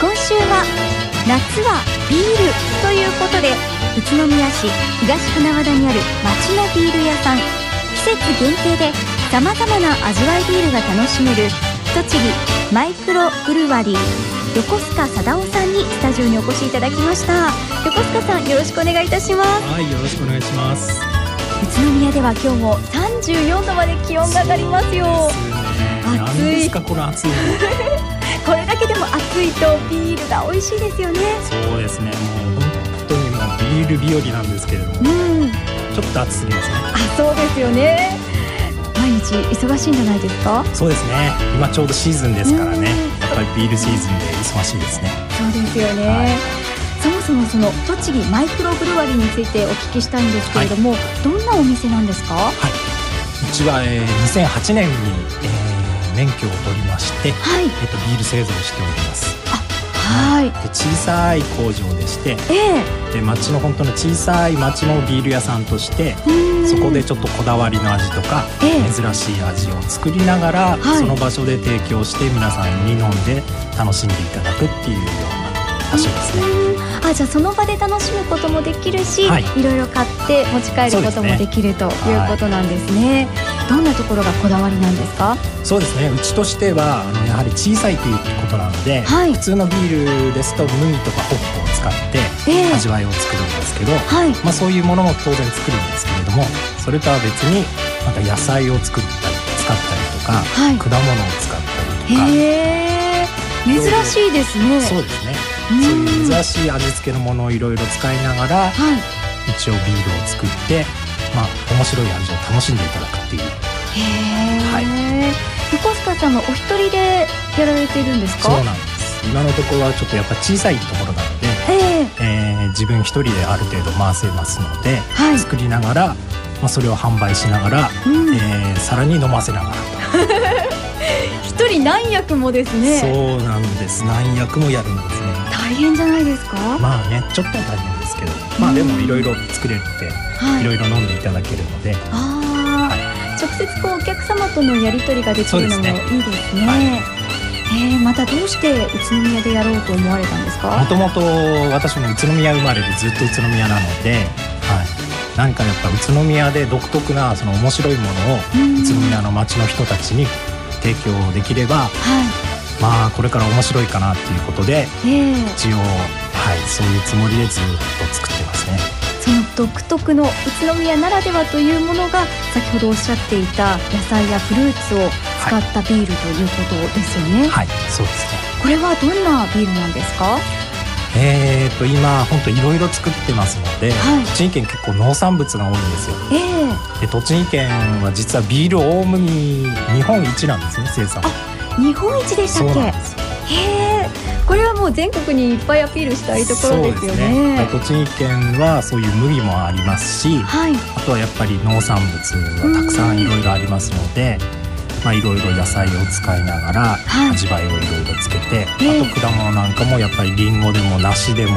今週は夏はビールということで宇都宮市東船和田にある町のビール屋さん。季節限定でさまざまな味わいビールが楽しめる栃木マイクロブルワリー横須賀貞夫さんにスタジオにお越しいただきました。横須賀さんよろしくお願いいたします。はいよろしくお願いします。宇都宮では今日も34度まで気温が上がりますよ。暑いですかこの暑い これだけでも暑いとビールが美味しいですよね。そうですね。もう本当にもうビール日和なんですけれども、うん、ちょっと暑すぎますね。あそうですよね。毎日忙しいんじゃないですか？そうですね。今ちょうどシーズンですからね。やっぱりビールシーズンで忙しいですね。そうですよね、はい。そもそもその栃木マイクロブルワリーについてお聞きしたいんですけれども、はい、どんなお店なんですか？はい。うちは、えー、2008年に、えー、免許を取りまして、はい、えっ、とビール製造しております。はい、で小さい工場でして、えー、で町の本当の小さい町のビール屋さんとしてそこでちょっとこだわりの味とか、えー、珍しい味を作りながら、はい、その場所で提供して皆さんに飲んで楽しんでいただくっていうような場所ですね。あじゃあその場で楽しむこともできるし、はい、いろいろ買って持ち帰ることもできるということなんですね。どんなところがこだわりなんですか？そうですね。うちとしてはあのやはり小さいということなので、はい、普通のビールですと麦とかホップを使って味わいを作るんですけど、えー、まあ、そういうものも当然作るんですけれどもそれとは別にまた野菜を作ったり使ったりとか、はい、果物を使ったりとか。え。ー、珍しいですね。そうですね。そういう珍しい味付けのものをいろいろ使いながら、はい、一応ビールを作ってまあ、面白い味を楽しんでいただくっていう。へはい、横須賀さんはお一人でやられているんですか？そうなんです。今のところはちょっとやっぱ小さいところなので、えー、えー、自分一人である程度回せますので、はい、作りながら、まあ、それを販売しながら、うん、えー、さらに飲ませながら 一人何役もですね。そうなんです。何役もやるんですね大変じゃないですか？まあねちょっと大変ですけど、まあでもいろいろ作れて、いろい。ろ飲んでいただけるので、ああ、はい、直接こうお客様とのやり取りができるのもいいですね。はいえー、またどうして宇都宮でやろうと思われたんですか？もともと私も宇都宮生まれでずっと宇都宮なので、はい、何かやっぱ宇都宮で独特なその面白いものを宇都宮の街の人たちに提供できれば、はい、まあこれから面白いかなっていうことで、えー、一応はいそういうつもりでずっと作ってますね。その独特の宇都宮ならではというものが先ほどおっしゃっていた野菜やフルーツを使ったビールということですよね。はい、はい、そうですね。これはどんなビールなんですか？えーと今本当いろいろ作ってますので、はい、栃木県結構農産物が多いんですよ。えー、で栃木県は実はビール大麦日本一なんですね生産。日本一でしたっけ？へえ。これはもう全国にいっぱいアピールしたいところですよね。ね。栃木県はそういう麦もありますし、はい、あとはやっぱり農産物はたくさんいろいろありますので。まあ、いろいろ野菜を使いながら味わいをいろいろつけて、はい、あと果物なんかもやっぱりりんごでも梨でも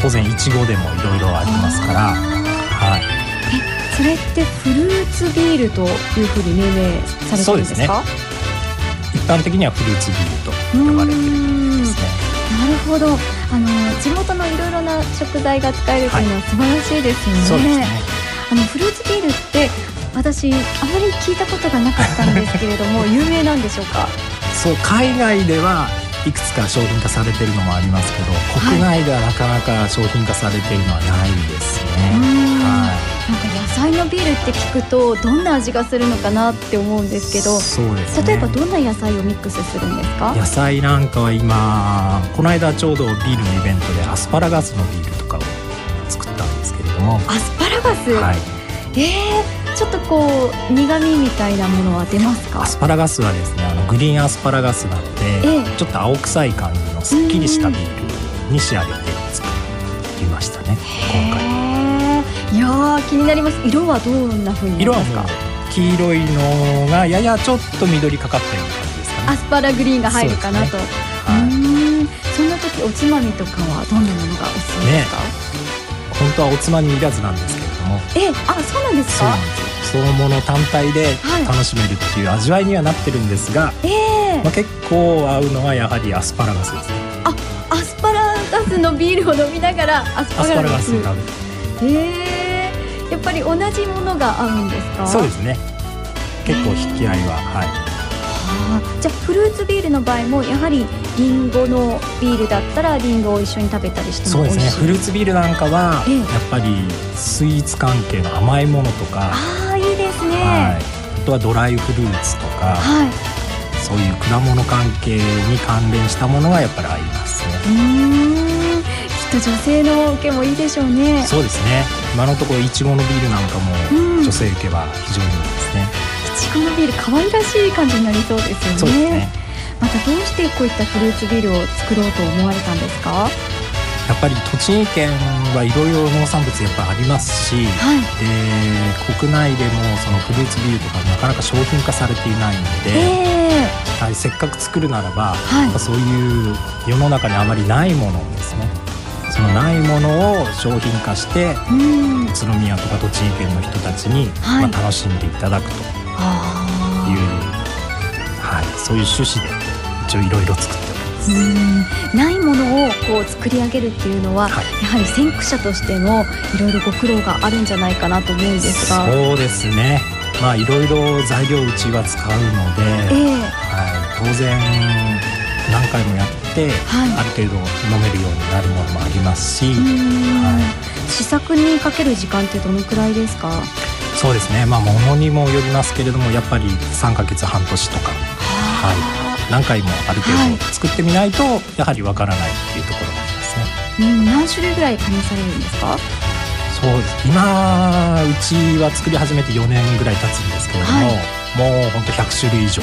当然いちごでもいろいろありますから、はい、えそれってフルーツビールというふうに命名されてるんですか？一般的にはフルーツビールと呼ばれているですね。なるほどあの地元のいろいろな食材が使えるというのは素晴らしいですよね。はい、ねあのフルーツビールって私あまり聞いたことがなかったんですけれども 有名なんでしょうか？そう海外ではいくつか商品化されてるのもありますけど国内ではなかなか商品化されてるのはないですね。なんか野菜のビールって聞くとどんな味がするのかなって思うんですけどそうです、ね、例えばどんな野菜をミックスするんですか？野菜なんかは今この間ちょうどビールのイベントでアスパラガスのビールとかを作ったんですけれども。アスパラガス、はい、えー、ちょっとこう苦味みたいなものは出ますか？アスパラガスはですねあのグリーンアスパラガスなので、えー、ちょっと青臭い感じのすっきりしたビールに仕上げていや気になります。色はどんな風に色は黄色いのがややちょっと緑かかったような感じですかね。アスパラグリーンが入るかなと、ね、はい、そんな時おつまみとかはどんなものがおすすめですか、ね、本当はおつまみいらずなんですけれども。えあそうなんですか？そのもの単体で楽しめるっていう味わいにはなってるんですが、はい、え。ー、まあ、結構合うのはやはりアスパラガスですね。あアスパラガスのビールを飲みながらアスパラガス。ラガス食べてへえやっぱり同じものが合うんですか？そうですね。結構引き合いははい。じゃあフルーツビールの場合もやはりリンゴのビールだったらリンゴを一緒に食べたりしてそうでも美味しい。すねフルーツビールなんかはええ。やっぱりスイーツ関係の甘いものとか、ああいいですね。はい、あとはドライフルーツとか。はい。そういう果物関係に関連したものがやっぱり合いますね。うーん。きっと女性の受けもいいでしょうね。そうですね今のところいちごのビールなんかうん。も女性受けは非常にいいですね、いちごのビール可愛らしい感じになりそうですよね。そうですね。またどうしてこういったフルーツビールを作ろうと思われたんですか？やっぱり栃木県はいろいろ農産物やっぱありますし、はい。で国内でもそのフルーツビールとかなかなか商品化されていないので、えはい、せっかく作るならば、はい。そういう世の中にあまりないものをですねそのないものを商品化して宇都宮とか栃木県の人たちに、はい。まあ、楽しんでいただくと。いう、あはい、そういう趣旨で一応いろいろ作ってうん。ないものをこう作り上げるっていうのは、はい。やはり先駆者としてのいろいろご苦労があるんじゃないかなと思うんですが。そうですね。まあいろいろ材料うちは使うので、ええ。はい、当然何回もやって、はい。ある程度飲めるようになるものもありますし、は試作にかける時間ってどのくらいですか？そうですね。まあ物にもよりますけれどもやっぱり3ヶ月半年とか、はい、何回もある程はい。度作ってみないとやはりわからないっていうところがありますね。うん。何種類ぐらい試されるんですか？そうです。今うちは作り始めて4年ぐらい経つんですけれども、はい。もうほんと100種類以上、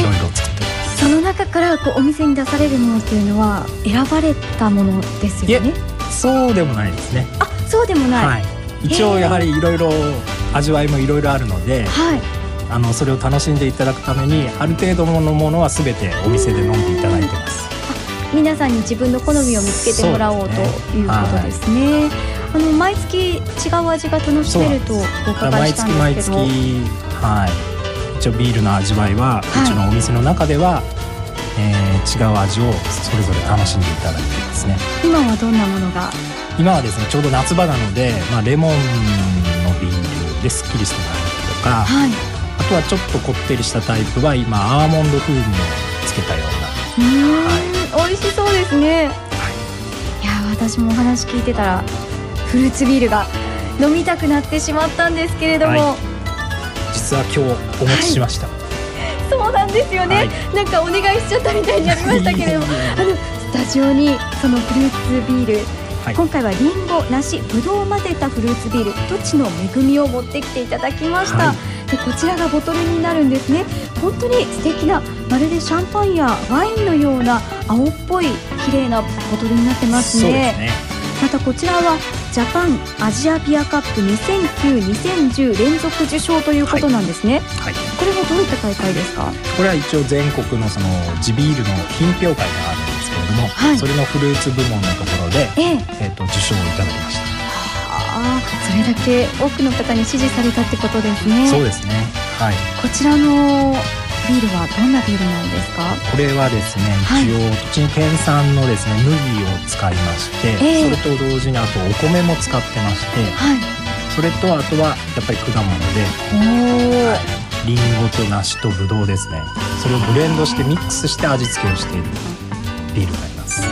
い、ろいろ作ってます。その中からこうお店に出されるものっていうのは選ばれたものですよね？そうでもないですね。あそうでもない。はい、一応やはりいろいろ味わいもいろいろあるので、はい。あのそれを楽しんでいただくためにある程度のものは全てお店で飲んでいただいてます。皆さんに自分の好みを見つけてもらおうということですね。あの毎月違う味が楽しめるとお伺い毎したん月毎月ですけど、はい一応ビールの味わいは、はい。うちのお店の中では、えー違う味をそれぞれ楽しんでいただいていますね。今はどんなものが？今はですねちょうど夏場なので、まあ、レモンのビールですっきりした感じとかはい。あとはちょっとこってりしたタイプは今アーモンド風味をつけたような。うーん、美味しそうですね。い。や私もお話聞いてたらフルーツビールが飲みたくなってしまったんですけれども、は実は今日お持ちしました、そうなんですよね、はい。なんかお願いしちゃったみたいになりましたけれどもあのスタジオにそのフルーツビールはい。今回はリンゴ、梨、ぶどうを混ぜたフルーツビール「土地の恵み」を持ってきていただきました、はい。でこちらがボトルになるんですね。本当に素敵なまるでシャンパンやワインのような青っぽい綺麗なボトルになってますね。すね。またこちらはジャパンアジアビアカップ2009-2010連続受賞ということなんですね、はい。これはどういった大会ですか？これは一応全国のその地ビールの品評会があるんですけれども、はい。それのフルーツ部門のところで、ええ。えー、と受賞をいただきましああ。それだけ多くの方に支持されたってことですね。た、そうですね。はい。こちらのビールはどんなビールなんですか？これはですねはい。一応栃木県産のですね麦を使いまして、ええ。それと同時にあとお米も使ってましてはい。それとあとはやっぱり果物でりんごと梨とぶどうですね。それをブレンドしてミックスして味付けをしているビールになります。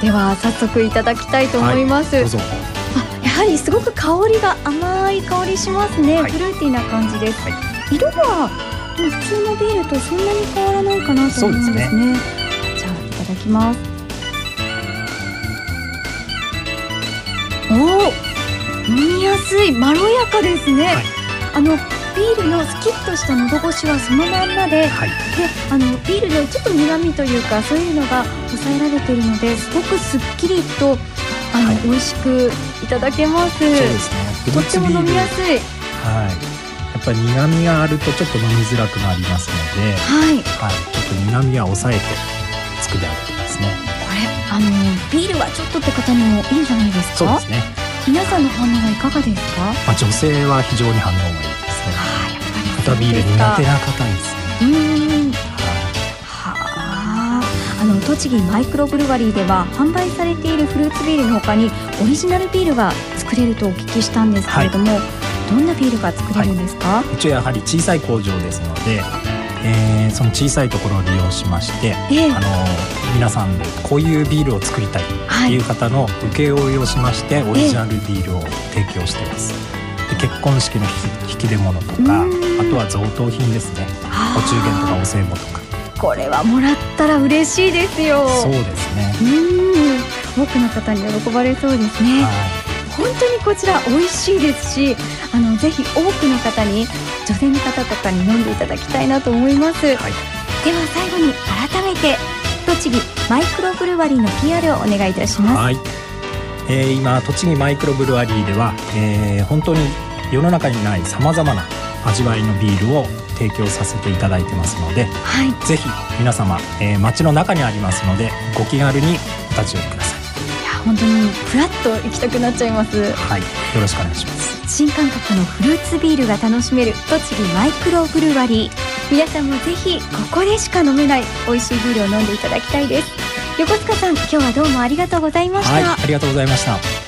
では早速いただきたいと思います、どうぞ。あやはりすごく香りが甘い香りしますね、はい。フルーティーな感じです、はい。色は普通のビールとそんなに変わらないかなと思うんですね。じゃあいただきます。おお飲みやすいまろやかですね、はい。あのビールのスキッとした喉越しはそのまんまではい。であのビールのちょっと苦味というかそういうのが抑えられているのですごくすっきりとあの、はい。美味しくいただけます。ね。とっても飲みやすい。はいぱり苦味があるとちょっと飲みづらくなりますので、はい。はい、ちょっと苦味は抑えて作り上げてますね。これあのビールはちょっとって方にもいいんじゃないですか？そうですね、皆さんの反応はいかがですか？まあ、女性は非常に反応がいいですね。あやっぱり片ビール苦手な方ですね。うーん。ははあ栃木マイクロブルワリーでは販売されているフルーツビールの他にオリジナルビールが作れるとお聞きしたんですけれども、はい、どんなビールが作れるんですか、はい、うちはやはり小さい工場ですので、えー、その小さいところを利用しまして、えー、あの皆さんでこういうビールを作りたいっていう方の受け負いをしましてオリジナルビールを提供しています。で結婚式の引き出物とかあとは贈答品ですね。お中元とかお歳暮とか。これはもらったら嬉しいですよ。そうですね。うん。多くの方に喜ばれそうですね、はい、本当にこちら美味しいですしあのぜひ多くの方に女性の方とかに飲んでいただきたいなと思います、はい、では最後に改めて栃木マイクロブルワリーの PR をお願いいたします、はい。えー、今栃木マイクロブルワリーでは、えー、本当に世の中にないさまざまな味わいのビールを提供させていただいてますので、はい、ぜひ皆様、えー、街の中にありますのでご気軽にお立ち寄りください本当にフラッと行きたくなっちゃいます。はいよろしくお願いします。新感覚のフルーツビールが楽しめる栃木マイクロブルワリー。皆さんもぜひここでしか飲めない美味しいビールを飲んでいただきたいです。横須賀さん今日はどうもありがとうございました、はい、ありがとうございました